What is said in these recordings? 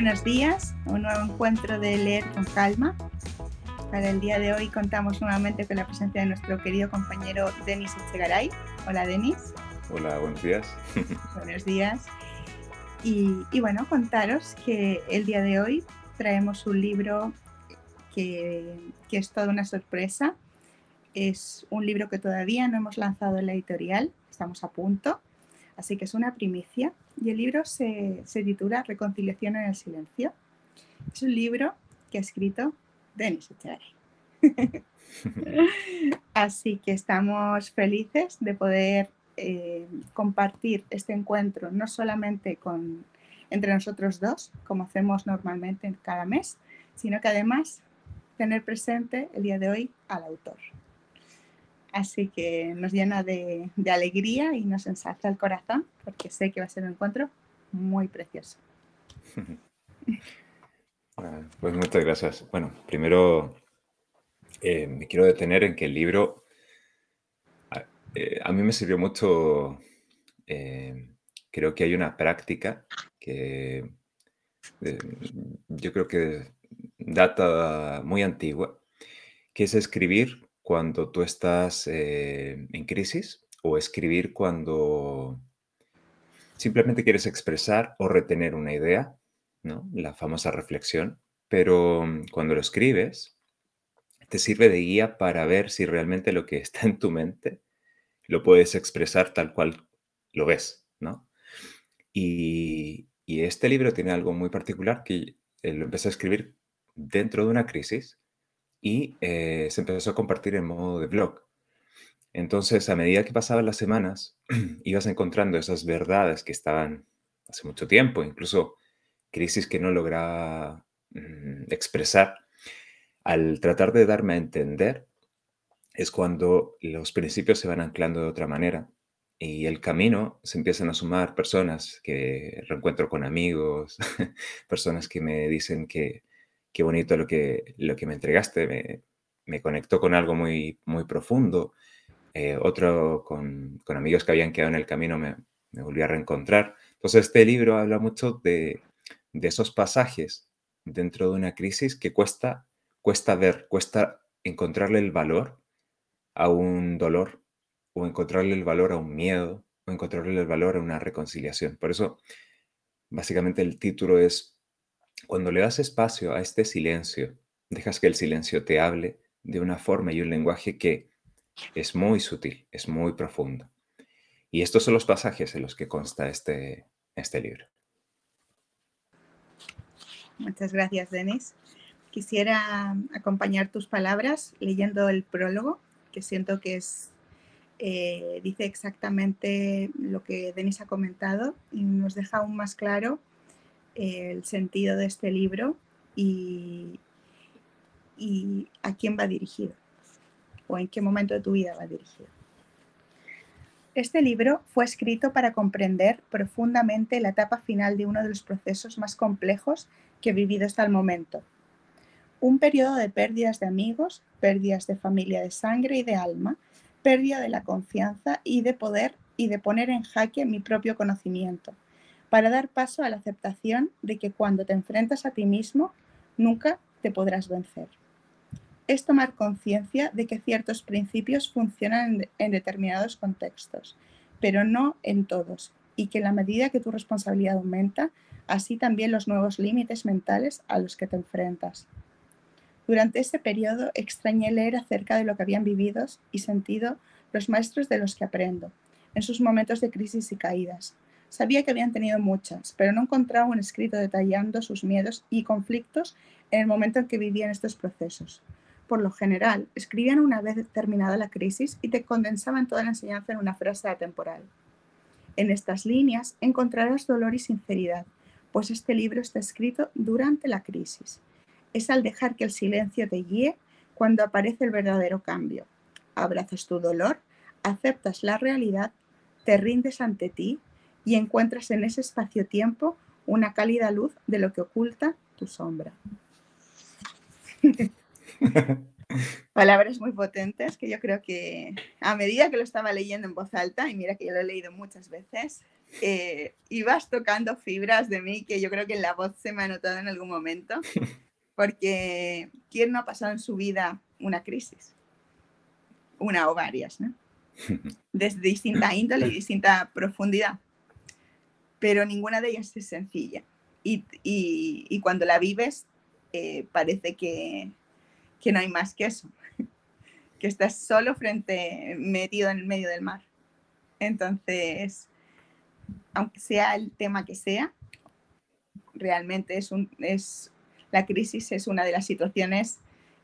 buenos días. Un nuevo encuentro de leer con calma. Para el día de hoy contamos nuevamente con la presencia de nuestro querido compañero Denis Echegaray. Hola Denis. Hola, buenos días. buenos días. Y, bueno, contaros que el día de hoy traemos un libro que, que es toda una sorpresa. Es un libro que todavía no hemos lanzado en la editorial, estamos a punto, así que es una primicia. Y el libro se, se titula Reconciliación en el Silencio. Es un libro que ha escrito Denis Echegaray. Así que estamos felices de poder eh, compartir este encuentro no solamente con, entre nosotros dos, como hacemos normalmente cada mes, sino que además tener presente el día de hoy al autor. Así que nos llena de, alegría y nos ensalza el corazón porque sé que va a ser un encuentro muy precioso. Pues muchas gracias. Bueno, primero eh, me quiero detener en que el libro eh, a mí me sirvió mucho, eh, creo que hay una práctica que yo creo que data muy antigua, que es escribir cuando tú estás en crisis o escribir cuando simplemente quieres expresar o retener una idea la famosa reflexión, pero mm, cuando lo escribes, te sirve de guía para ver si realmente lo que está en tu mente lo puedes expresar tal cual lo ves, ¿no? Y, este libro tiene algo muy particular que eh, lo empecé a escribir dentro de una crisis y eh, se empezó a compartir en modo de blog. Entonces, a medida que pasaban las semanas, ibas encontrando esas verdades que estaban hace mucho tiempo, incluso crisis que no lograba mm, expresar, al tratar de darme a entender, es cuando los principios se van anclando de otra manera y el camino se empiezan a sumar personas que reencuentro con amigos, personas que me dicen que qué bonito lo que, lo que me entregaste, me, conectó con algo muy, muy profundo. Eh, otro con, con, amigos que habían quedado en el camino me, me volví a reencontrar. Entonces este libro habla mucho de, de esos pasajes dentro de una crisis que cuesta, cuesta ver, cuesta encontrarle el valor a un dolor o encontrarle el valor a un miedo o encontrarle el valor a una reconciliación. Por eso, básicamente el título es, cuando le das espacio a este silencio, dejas que el silencio te hable de una forma y un lenguaje que es muy sutil, es muy profundo. Y estos son los pasajes en los que consta este, este libro. Muchas gracias, Denis. Quisiera acompañar tus palabras leyendo el prólogo, que siento que es, eh, dice exactamente lo que Denis ha comentado y nos deja aún más claro el sentido de este libro y, a quién va dirigido o en qué momento de tu vida va dirigido. Este libro fue escrito para comprender profundamente la etapa final de uno de los procesos más complejos que he vivido hasta el momento. Un periodo de pérdidas de amigos, pérdidas de familia de sangre y de alma, pérdida de la confianza y de poder y de poner en jaque mi propio conocimiento, para dar paso a la aceptación de que cuando te enfrentas a ti mismo, nunca te podrás vencer. Es tomar conciencia de que ciertos principios funcionan en, determinados contextos, pero no en todos, y que en la medida que tu responsabilidad aumenta, así también los nuevos límites mentales a los que te enfrentas. Durante ese periodo extrañé leer acerca de lo que habían vivido y sentido los maestros de los que aprendo, en sus momentos de crisis y caídas. Sabía que habían tenido muchas, pero no encontraba un escrito detallando sus miedos y conflictos en el momento en que vivían estos procesos. Por lo general, escribían una vez terminada la crisis y te condensaban toda la enseñanza en una frase atemporal. En estas líneas encontrarás dolor y sinceridad, pues este libro está escrito durante la crisis. Es al dejar que el silencio te guíe cuando aparece el verdadero cambio. Abrazas tu dolor, aceptas la realidad, te rindes ante ti y encuentras en ese espacio-tiempo una cálida luz de lo que oculta tu sombra. Palabras muy potentes que yo creo que a medida que lo estaba leyendo en voz alta, y mira que yo lo he leído muchas veces, eh, ibas tocando fibras de mí que yo creo que en la voz se me ha notado en algún momento, porque ¿quién no ha pasado en su vida una crisis? Una o varias, ¿no? Desde distinta índole y distinta profundidad, pero ninguna de ellas es sencilla. Y, cuando la vives, eh, parece que, que no hay más que eso, que estás solo frente, metido en el medio del mar. Entonces, aunque sea el tema que sea, realmente es un, es, la crisis es una de las situaciones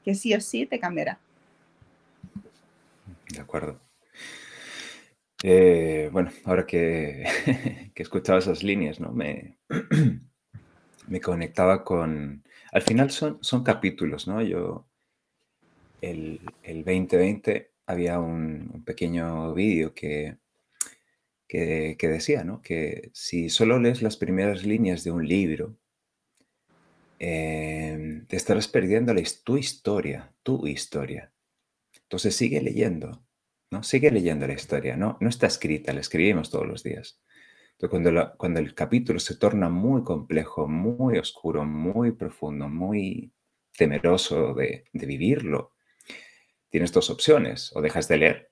que sí o sí te cambiará. De acuerdo. Eh, bueno, ahora que, que, he escuchado esas líneas, ¿no? Me, me conectaba con... Al final son, son capítulos, ¿no? Yo, el, el 2020 había un pequeño vídeo que, que, decía, ¿no? Que si solo lees las primeras líneas de un libro, em, te estarás perdiendo la, tu historia, tu historia. Entonces sigue leyendo, ¿no? Sigue leyendo la historia, ¿no? No está escrita, la escribimos todos los días. Entonces, cuando, cuando el capítulo se torna muy complejo, muy oscuro, muy profundo, muy temeroso de, de vivirlo, tienes dos opciones, o dejas de leer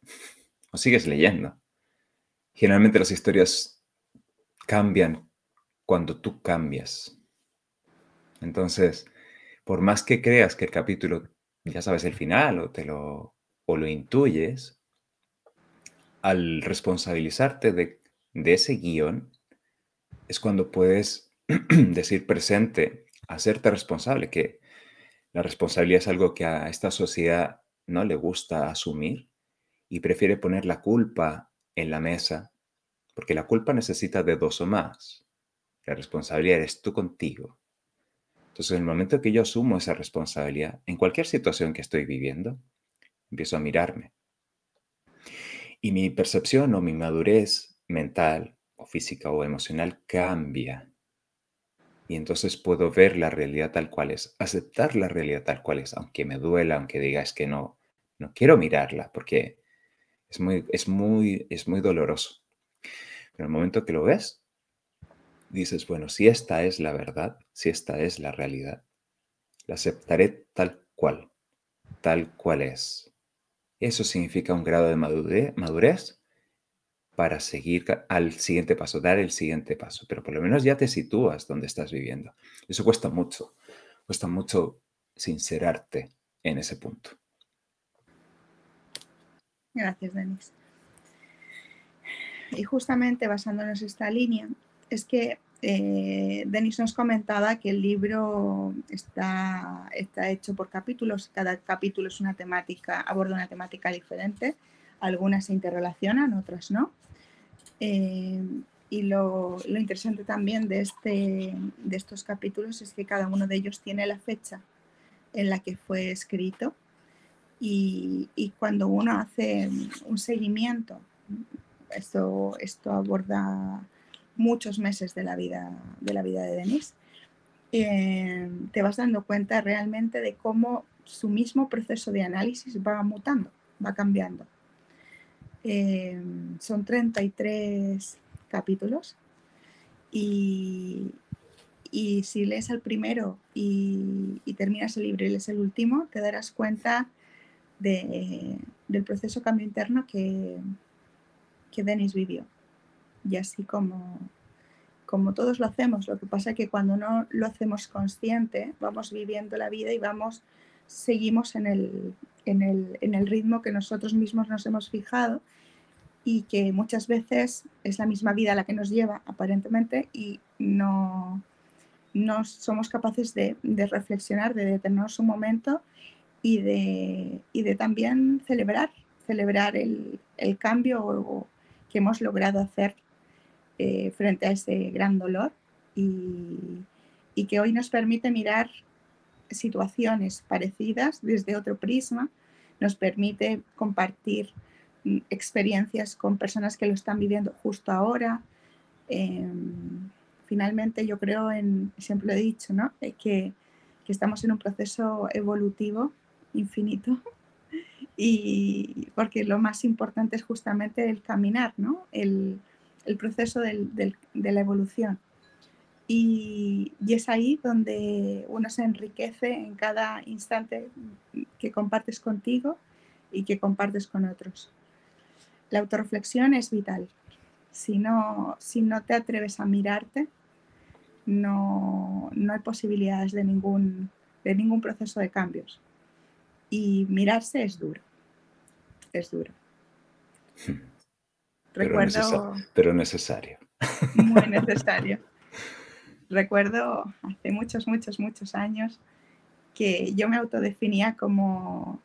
o sigues leyendo. Generalmente las historias cambian cuando tú cambias. Entonces, por más que creas que el capítulo ya sabes el final o te lo o lo intuyes, al responsabilizarte de, ese guion, es cuando puedes decir presente, hacerte responsable, que la responsabilidad es algo que a esta sociedad no le gusta asumir y prefiere poner la culpa en la mesa, porque la culpa necesita de dos o más. La responsabilidad eres tú contigo. Entonces, en el momento que yo asumo esa responsabilidad, en cualquier situación que estoy viviendo, empiezo a mirarme. Y mi percepción o mi madurez mental o física o emocional cambia. Y entonces puedo ver la realidad tal cual es, aceptar la realidad tal cual es, aunque me duela, aunque digas que no, no quiero mirarla, porque es muy, es muy, es muy doloroso. Pero el momento que lo ves, dices, bueno, si esta es la verdad, si esta es la realidad, la aceptaré tal cual, tal cual es. Eso significa un grado de madurez, para seguir al siguiente paso, dar el siguiente paso, pero por lo menos ya te sitúas donde estás viviendo. Eso cuesta mucho, cuesta mucho sincerarte en ese punto. Gracias, Denis. Y justamente basándonos en esta línea, es que eh, Denis nos comentaba que el libro está, está hecho por capítulos, cada capítulo es una temática, aborda una temática diferente, algunas se interrelacionan, otras no. Eh, y lo, lo, interesante también de, este, de estos capítulos es que cada uno de ellos tiene la fecha en la que fue escrito y, y cuando uno hace un seguimiento, esto, esto aborda muchos meses de la vida de, la vida de Denis, eh, te vas dando cuenta realmente de cómo su mismo proceso de análisis va mutando, va cambiando. Eh, son 33 capítulos y, y, si lees el primero y, terminas el libro y lees el último, te darás cuenta del proceso cambio interno que, que Denis vivió. Y así como, como todos lo hacemos, lo que pasa es que cuando no lo hacemos consciente, vamos viviendo la vida y vamos, seguimos en el, en el, en el ritmo que nosotros mismos nos hemos fijado y que muchas veces es la misma vida la que nos lleva aparentemente y no, no somos capaces de, de reflexionar, de detenernos un momento y de, y de también celebrar, celebrar el, el cambio que hemos logrado hacer eh, frente a ese gran dolor y, y, que hoy nos permite mirar situaciones parecidas desde otro prisma, nos permite compartir mm, experiencias con personas que lo están viviendo justo ahora. Em, finalmente yo creo en, siempre lo he dicho, ¿no? que, que estamos en un proceso evolutivo infinito. Y porque lo más importante es justamente el caminar, ¿no? El, el proceso de la evolución. Y, es ahí donde uno se enriquece en cada instante que compartes contigo y que compartes con otros. La autorreflexión es vital. Si no, si no te atreves a mirarte, no, no hay posibilidades de ningún, de ningún proceso de cambios. Y mirarse es duro. Es duro. Recuerdo. pero necesario. Muy necesario. Recuerdo hace muchos, muchos, muchos años que yo me autodefinía como,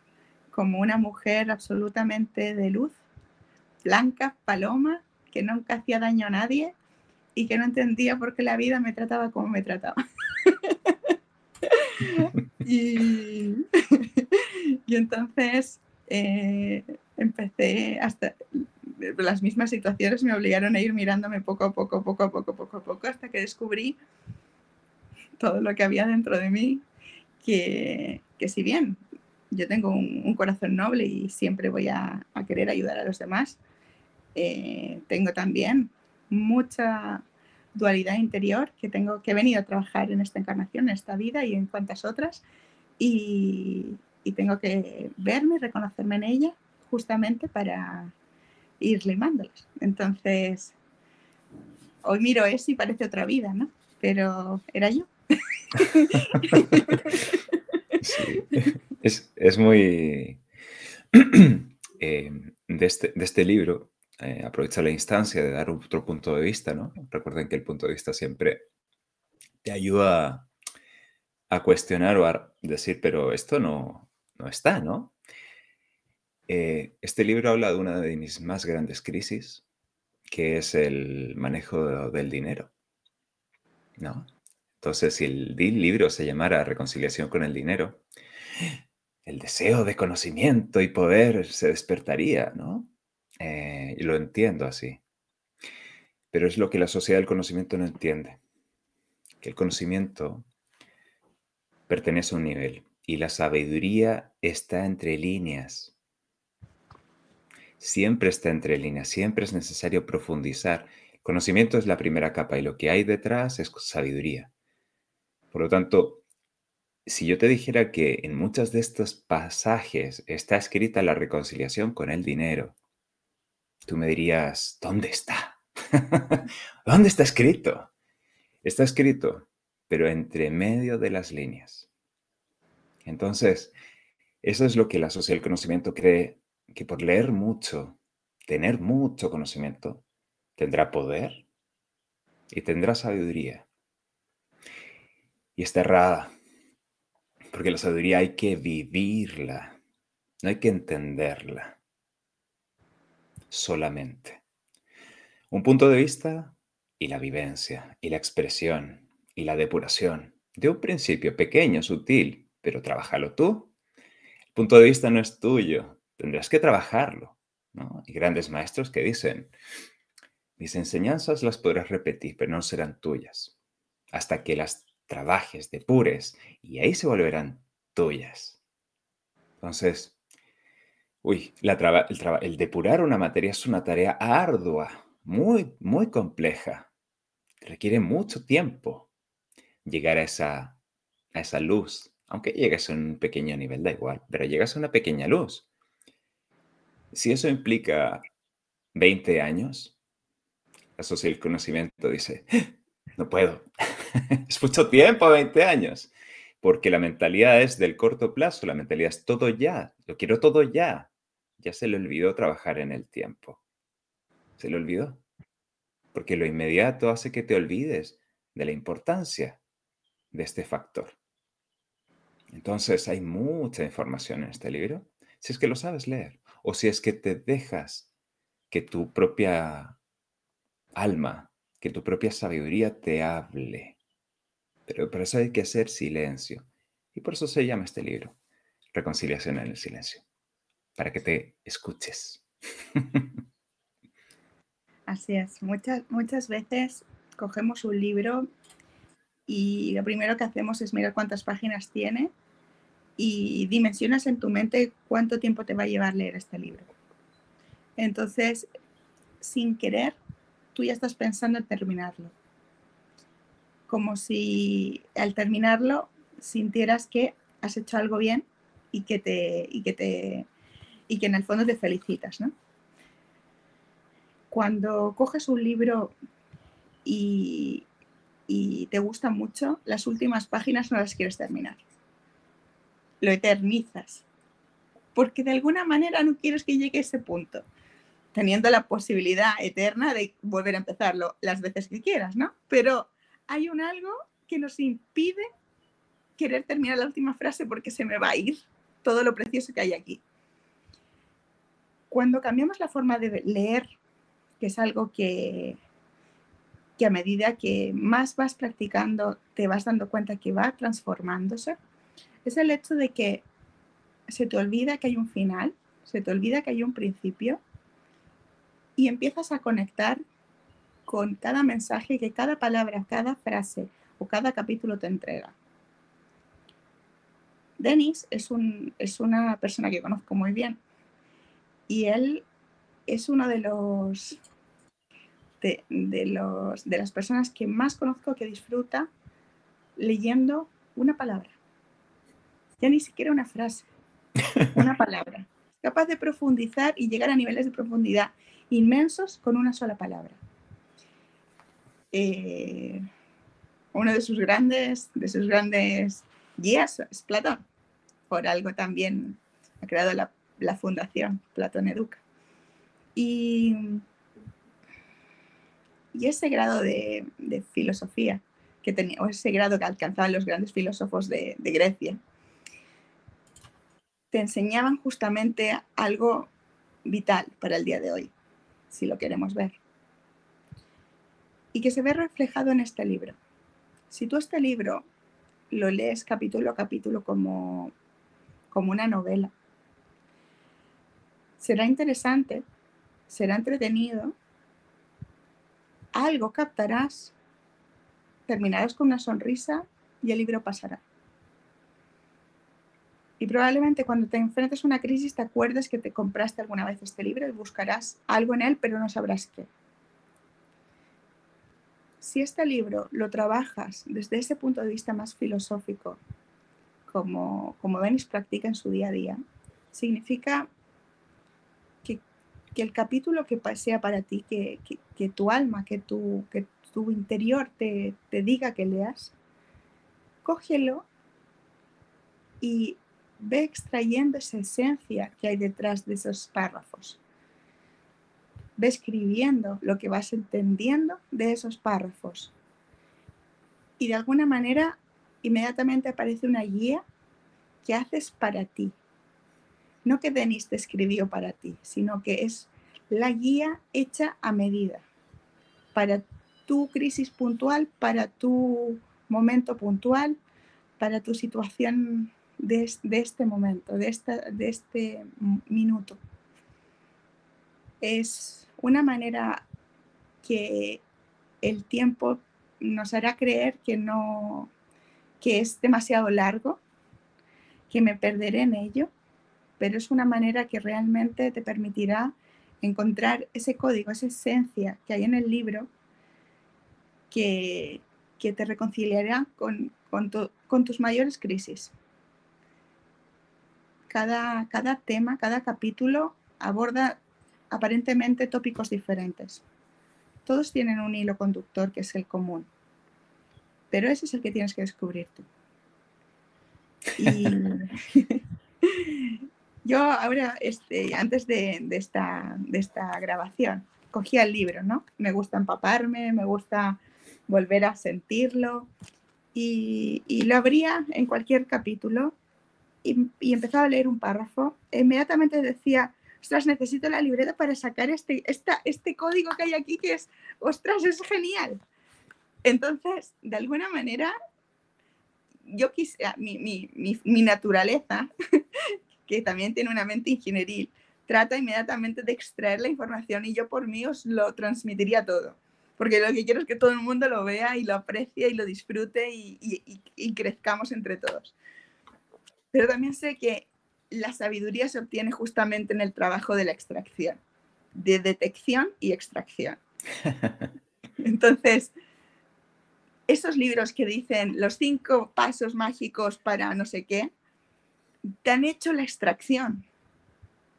como una mujer absolutamente de luz, blanca, paloma, que nunca hacía daño a nadie y que no entendía por qué la vida me trataba como me trataba. y, entonces eh, empecé hasta las mismas situaciones me obligaron a ir mirándome poco a poco, poco a poco, poco a poco, hasta que descubrí todo lo que había dentro de mí, que, que si bien yo tengo un, corazón noble y siempre voy a, querer ayudar a los demás, eh, tengo también mucha dualidad interior que tengo que he venido a trabajar en esta encarnación, en esta vida y en cuantas otras y, tengo que verme y reconocerme en ella justamente para ir limándolas. Entonces, hoy miro eso y parece otra vida, ¿no? Pero era yo. Es, muy... Eh, de, este, de este libro eh, aprovecha la instancia de dar otro punto de vista, ¿no? Recuerden que el punto de vista siempre te ayuda a, cuestionar o a decir, pero esto no, no está, ¿no? Eh, este libro habla de una de mis más grandes crisis, que es el manejo del dinero, ¿no? Entonces, si el libro se llamara Reconciliación con el dinero, el deseo de conocimiento y poder se despertaría, ¿no? Eh, y lo entiendo así. Pero es lo que la sociedad del conocimiento no entiende. Que el conocimiento pertenece a un nivel y la sabiduría está entre líneas. Siempre está entre líneas, siempre es necesario profundizar. Conocimiento es la primera capa y lo que hay detrás es sabiduría. Por lo tanto, si yo te dijera que en muchos de estos pasajes está escrita la reconciliación con el dinero, tú me dirías, ¿dónde está? ¿Dónde está escrito? Está escrito, pero entre medio de las líneas. Entonces, eso es lo que la sociedad del conocimiento cree, que por leer mucho, tener mucho conocimiento, tendrá poder y tendrá sabiduría. Y está errada, porque la sabiduría hay que vivirla, no hay que entenderla solamente. Un punto de vista y la vivencia, y la expresión, y la depuración, de un principio pequeño, sutil, pero trabajalo tú. El punto de vista no es tuyo, tendrás que trabajarlo. Y grandes maestros que dicen, mis enseñanzas las podrás repetir, pero no serán tuyas, hasta que las trabajes, depures, y ahí se volverán tuyas. Entonces, Uy, el, depurar una materia es una tarea ardua, muy, muy compleja. Requiere mucho tiempo llegar a esa, a esa luz. Aunque llegues a un pequeño nivel, da igual, pero llegas a una pequeña luz. Si eso implica 20 años, la sociedad del conocimiento dice, no puedo. es mucho tiempo, 20 años. Porque la mentalidad es del corto plazo, la mentalidad es todo ya, lo quiero todo ya ya se le olvidó trabajar en el tiempo. Se le olvidó. Porque lo inmediato hace que te olvides de la importancia de este factor. Entonces hay mucha información en este libro, si es que lo sabes leer, o si es que te dejas que tu propia alma, que tu propia sabiduría te hable. Pero para eso hay que hacer silencio. Y por eso se llama este libro, Reconciliación en el Silencio para que te escuches. Así es, muchas, muchas veces cogemos un libro y lo primero que hacemos es mirar cuántas páginas tiene y dimensionas en tu mente cuánto tiempo te va a llevar leer este libro. Entonces, sin querer, tú ya estás pensando en terminarlo. Como si al terminarlo sintieras que has hecho algo bien y que te y que te y que en el fondo te felicitas, ¿no? Cuando coges un libro y, y te gusta mucho, las últimas páginas no las quieres terminar. Lo eternizas. Porque de alguna manera no quieres que llegue a ese punto, teniendo la posibilidad eterna de volver a empezarlo las veces que quieras, ¿no? Pero hay un algo que nos impide querer terminar la última frase porque se me va a ir todo lo precioso que hay aquí. Cuando cambiamos la forma de leer, que es algo que, que a medida que más vas practicando te vas dando cuenta que va transformándose, es el hecho de que se te olvida que hay un final, se te olvida que hay un principio y empiezas a conectar con cada mensaje que cada palabra, cada frase o cada capítulo te entrega. Denis es, un, es una persona que conozco muy bien y él es uno de los de, los, de las personas que más conozco que disfruta leyendo una palabra. Ya ni siquiera una frase, una palabra. Capaz de profundizar y llegar a niveles de profundidad inmensos con una sola palabra. Eh, uno de sus grandes, de sus grandes guías es Platón. Por algo también ha creado la, la fundación Platón Educa. Y y ese grado de, filosofía que tenía, o ese grado que alcanzaban los grandes filósofos de, de Grecia, te enseñaban justamente algo vital para el día de hoy, si lo queremos ver. Y que se ve reflejado en este libro. Si tú este libro lo lees capítulo a capítulo como, como una novela, será interesante, será entretenido algo captarás, terminarás con una sonrisa y el libro pasará. Y probablemente cuando te enfrentes a una crisis te acuerdes que te compraste alguna vez este libro y buscarás algo en él, pero no sabrás qué. Si este libro lo trabajas desde ese punto de vista más filosófico, como, como Denis practica en su día a día, significa que el capítulo que sea para ti, que, tu alma, que tu, que tu interior te, te diga que leas, cógelo y ve extrayendo esa esencia que hay detrás de esos párrafos. Ve escribiendo lo que vas entendiendo de esos párrafos. Y de alguna manera, inmediatamente aparece una guía que haces para ti, no que Denis te escribió para ti, sino que es la guía hecha a medida para tu crisis puntual, para tu momento puntual, para tu situación de, este momento, de, de este minuto. Es una manera que el tiempo nos hará creer que no que es demasiado largo, que me perderé en ello, pero es una manera que realmente te permitirá encontrar ese código, esa esencia que hay en el libro que, te reconciliará con, con, tus mayores crisis. Cada, cada tema, cada capítulo aborda aparentemente tópicos diferentes. Todos tienen un hilo conductor que es el común, pero ese es el que tienes que descubrir tú. Y, Yo ahora, este, antes de, esta, de esta grabación, cogía el libro, ¿no? Me gusta empaparme, me gusta volver a sentirlo y, lo abría en cualquier capítulo y, empezaba a leer un párrafo. Inmediatamente decía, ostras, necesito la libreta para sacar este, esta, este código que hay aquí que es, ostras, es genial. Entonces, de alguna manera, yo quise, mi, mi, mi, mi naturaleza que también tiene una mente ingenieril, trata inmediatamente de extraer la información y yo por mí os lo transmitiría todo. Porque lo que quiero es que todo el mundo lo vea y lo aprecie y lo disfrute y, crezcamos entre todos. Pero también sé que la sabiduría se obtiene justamente en el trabajo de la extracción, de detección y extracción. Entonces, esos libros que dicen los cinco pasos mágicos para no sé qué, te han hecho la extracción.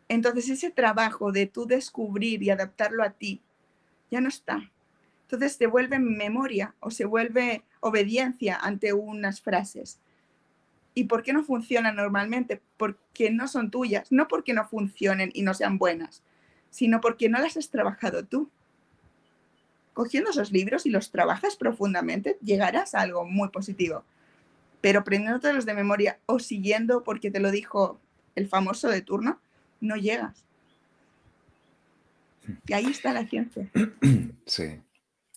Entonces ese trabajo de tú descubrir y adaptarlo a ti ya no está. Entonces se vuelve memoria o se vuelve obediencia ante unas frases. ¿Y por qué no funcionan normalmente? Porque no son tuyas, no porque no funcionen y no sean buenas, sino porque no las has trabajado tú cogiendo esos libros y los trabajas profundamente, llegarás a algo muy positivo. Pero los de memoria o siguiendo porque te lo dijo el famoso de turno, no llegas. Y ahí está la ciencia. Sí.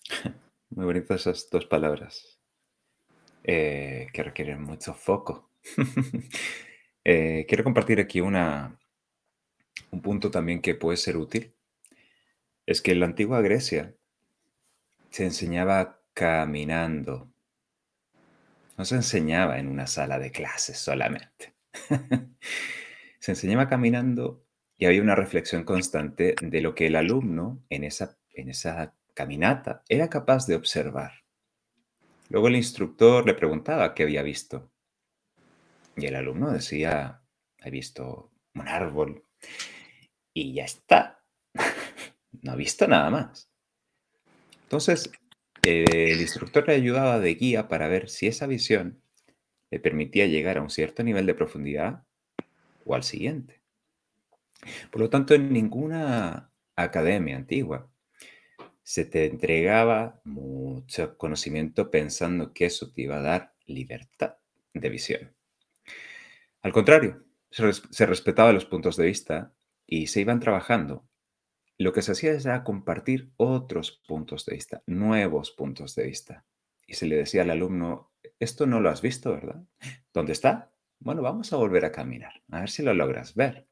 Muy bonitas esas dos palabras eh, que requieren mucho foco. Eh, quiero compartir aquí una, un punto también que puede ser útil. Es que en la antigua Grecia se enseñaba caminando. No se enseñaba en una sala de clases solamente. se enseñaba caminando y había una reflexión constante de lo que el alumno en esa, en esa caminata era capaz de observar. Luego el instructor le preguntaba qué había visto. Y el alumno decía, he visto un árbol y ya está. no ha visto nada más. Entonces, el instructor le ayudaba de guía para ver si esa visión le permitía llegar a un cierto nivel de profundidad o al siguiente. Por lo tanto, en ninguna academia antigua se te entregaba mucho conocimiento pensando que eso te iba a dar libertad de visión. Al contrario, se, respetaba los puntos de vista y se iban trabajando lo que se hacía era compartir otros puntos de vista, nuevos puntos de vista. Y se le decía al alumno, esto no lo has visto, ¿verdad? ¿Dónde está? Bueno, vamos a volver a caminar, a ver si lo logras ver.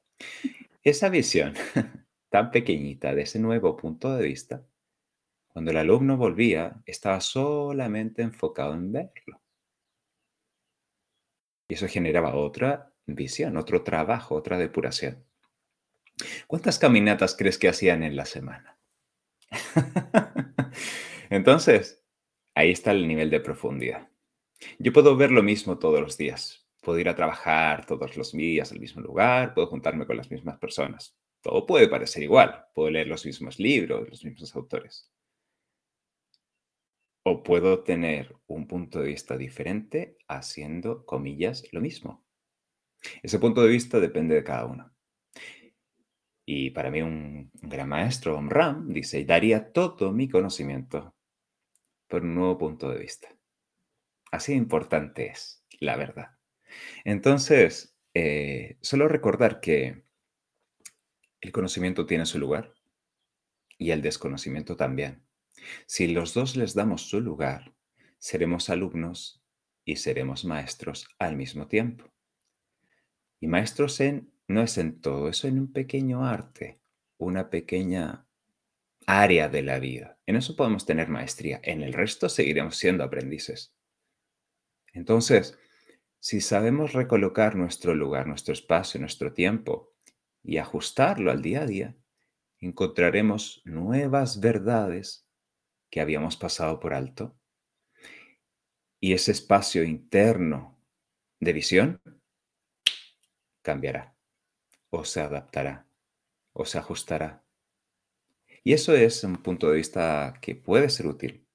Esa visión tan pequeñita de ese nuevo punto de vista, cuando el alumno volvía, estaba solamente enfocado en verlo. Y eso generaba otra visión, otro trabajo, otra depuración. ¿Cuántas caminatas crees que hacían en la semana? Entonces, ahí está el nivel de profundidad. Yo puedo ver lo mismo todos los días. Puedo ir a trabajar todos los días al mismo lugar, puedo juntarme con las mismas personas. Todo puede parecer igual. Puedo leer los mismos libros, los mismos autores. O puedo tener un punto de vista diferente haciendo, comillas, lo mismo. Ese punto de vista depende de cada uno. Y para mí un, gran maestro, Ram, dice, daría todo mi conocimiento por un nuevo punto de vista. Así importante es, la verdad. Entonces, eh, solo recordar que el conocimiento tiene su lugar y el desconocimiento también. Si los dos les damos su lugar, seremos alumnos y seremos maestros al mismo tiempo. Y maestros no es en todo, es en un pequeño arte, una pequeña área de la vida. En eso podemos tener maestría, en el resto seguiremos siendo aprendices. Entonces, si sabemos recolocar nuestro lugar, nuestro espacio, nuestro tiempo y ajustarlo al día a día, encontraremos nuevas verdades que habíamos pasado por alto y ese espacio interno de visión cambiará o se adaptará o se ajustará. Y eso es un punto de vista que puede ser útil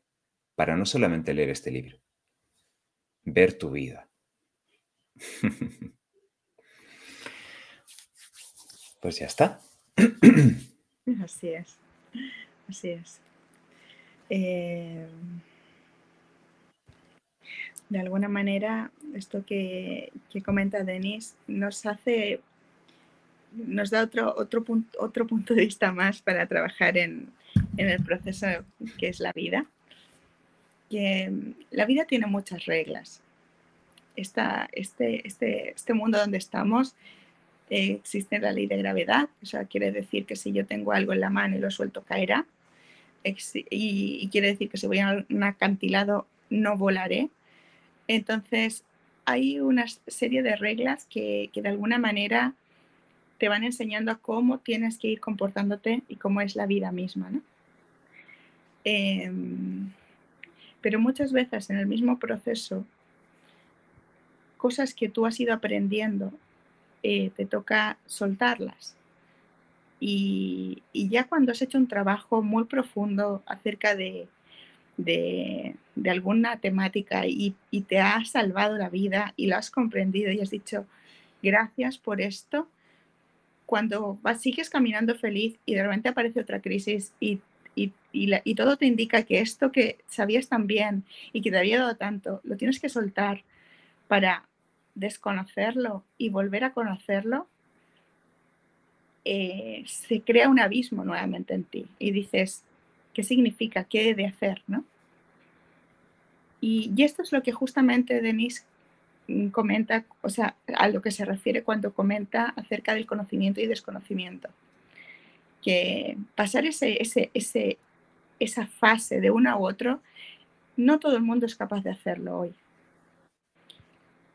para no solamente leer este libro, ver tu vida. pues ya está. Así es, así es. Eh, de alguna manera, esto que, que comenta Denis nos hace nos da otro, otro, punto, otro punto de vista más para trabajar en, el proceso que es la vida. Que mm, la vida tiene muchas reglas. Esta, este, este, este mundo donde estamos eh, existe la ley de gravedad, o sea, quiere decir que si yo tengo algo en la mano y lo suelto caerá, y, quiere decir que si voy a un acantilado no volaré. Entonces, hay una serie de reglas que, que de alguna manera te van enseñando a cómo tienes que ir comportándote y cómo es la vida misma, ¿no? Em, pero muchas veces en el mismo proceso, cosas que tú has ido aprendiendo, eh, te toca soltarlas. Y, ya cuando has hecho un trabajo muy profundo acerca de, alguna temática y, te ha salvado la vida y lo has comprendido y has dicho, gracias por esto, cuando vas, sigues caminando feliz y de repente aparece otra crisis y, todo te indica que esto que sabías tan bien y que te había dado tanto, lo tienes que soltar para desconocerlo y volver a conocerlo, eh, se crea un abismo nuevamente en ti y dices, ¿qué significa? ¿Qué he de hacer? ¿no? Y, y esto es lo que justamente Denise mm, comenta, o sea, a lo que se refiere cuando comenta acerca del conocimiento y desconocimiento. Que pasar ese, ese, ese, esa fase de uno u otro, no todo el mundo es capaz de hacerlo hoy.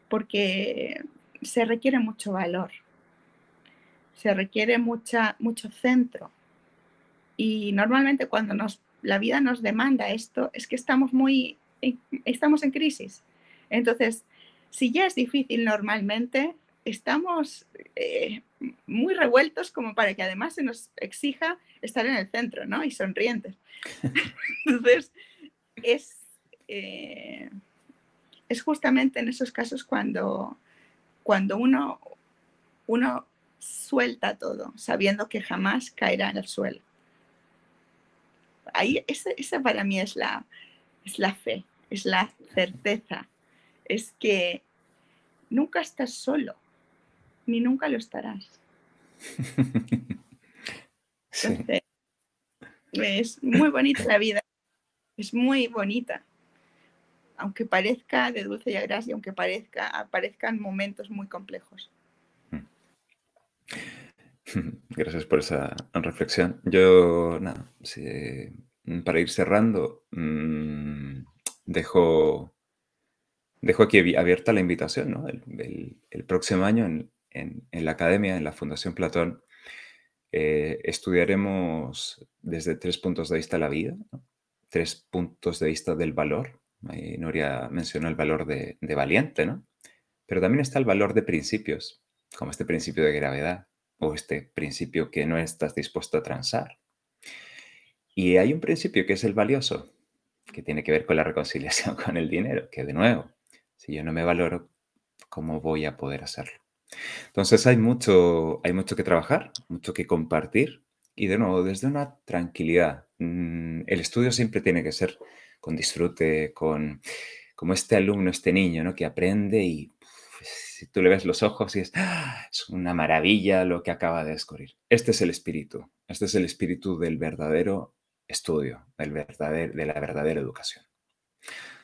Porque se requiere mucho valor, se requiere mucha, mucho centro. Y normalmente cuando nos, la vida nos demanda esto, es que estamos muy, estamos en crisis. Entonces, si ya es difícil normalmente, estamos eh, muy revueltos como para que además se nos exija estar en el centro, ¿no? Y sonrientes. Entonces, es, eh, es justamente en esos casos cuando, cuando uno, uno suelta todo, sabiendo que jamás caerá en el suelo. Ahí, esa, para mí es la, es la fe, es la certeza, es que nunca estás solo ni nunca lo estarás. es muy bonita la vida, es muy bonita. Aunque parezca de dulce y agradable, aunque parezca, aparezcan momentos muy complejos. Gracias por esa reflexión. Yo, nada, para ir cerrando, mm, dejo, dejo aquí abierta la invitación, ¿no? el próximo año, en, la academia, en la Fundación Platón, eh, estudiaremos desde tres puntos de vista la vida, tres puntos de vista del valor. Ahí Noria mencionó el valor de, valiente, ¿no? Pero también está el valor de principios, como este principio de gravedad o este principio que no estás dispuesto a transar. Y hay un principio que es el valioso, que tiene que ver con la reconciliación con el dinero, que de nuevo, si yo no me valoro, ¿cómo voy a poder hacerlo? Entonces hay mucho, hay mucho que trabajar, mucho que compartir y de nuevo, desde una tranquilidad. Mm, el estudio siempre tiene que ser con disfrute, con como este alumno, este niño, ¿no? Que aprende y si tú le ves los ojos y es, ¡ah! es una maravilla lo que acaba de descubrir. Este es el espíritu, este es el espíritu del verdadero estudio, del verdadero, de la verdadera educación.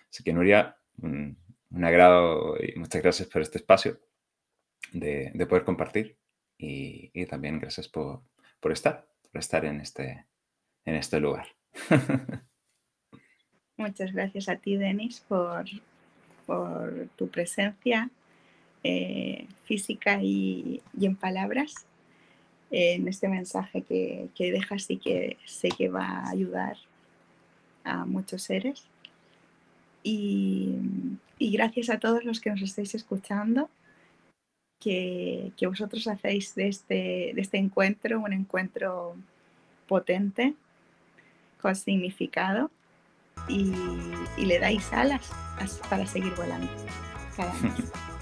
Así que Nuria, un agrado y muchas gracias por este espacio de, poder compartir y, también gracias por, estar, por estar en este, en este lugar. Muchas gracias a ti, Denis, por, por tu presencia eh, física y, en palabras en este mensaje que, que, dejas y que sé que va a ayudar a muchos seres. Y, gracias a todos los que nos estáis escuchando que, vosotros hacéis de este, de este encuentro un encuentro potente, con significado y, le dais alas para seguir volando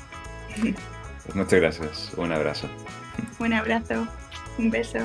muchas gracias. Un abrazo. Un abrazo. Un beso.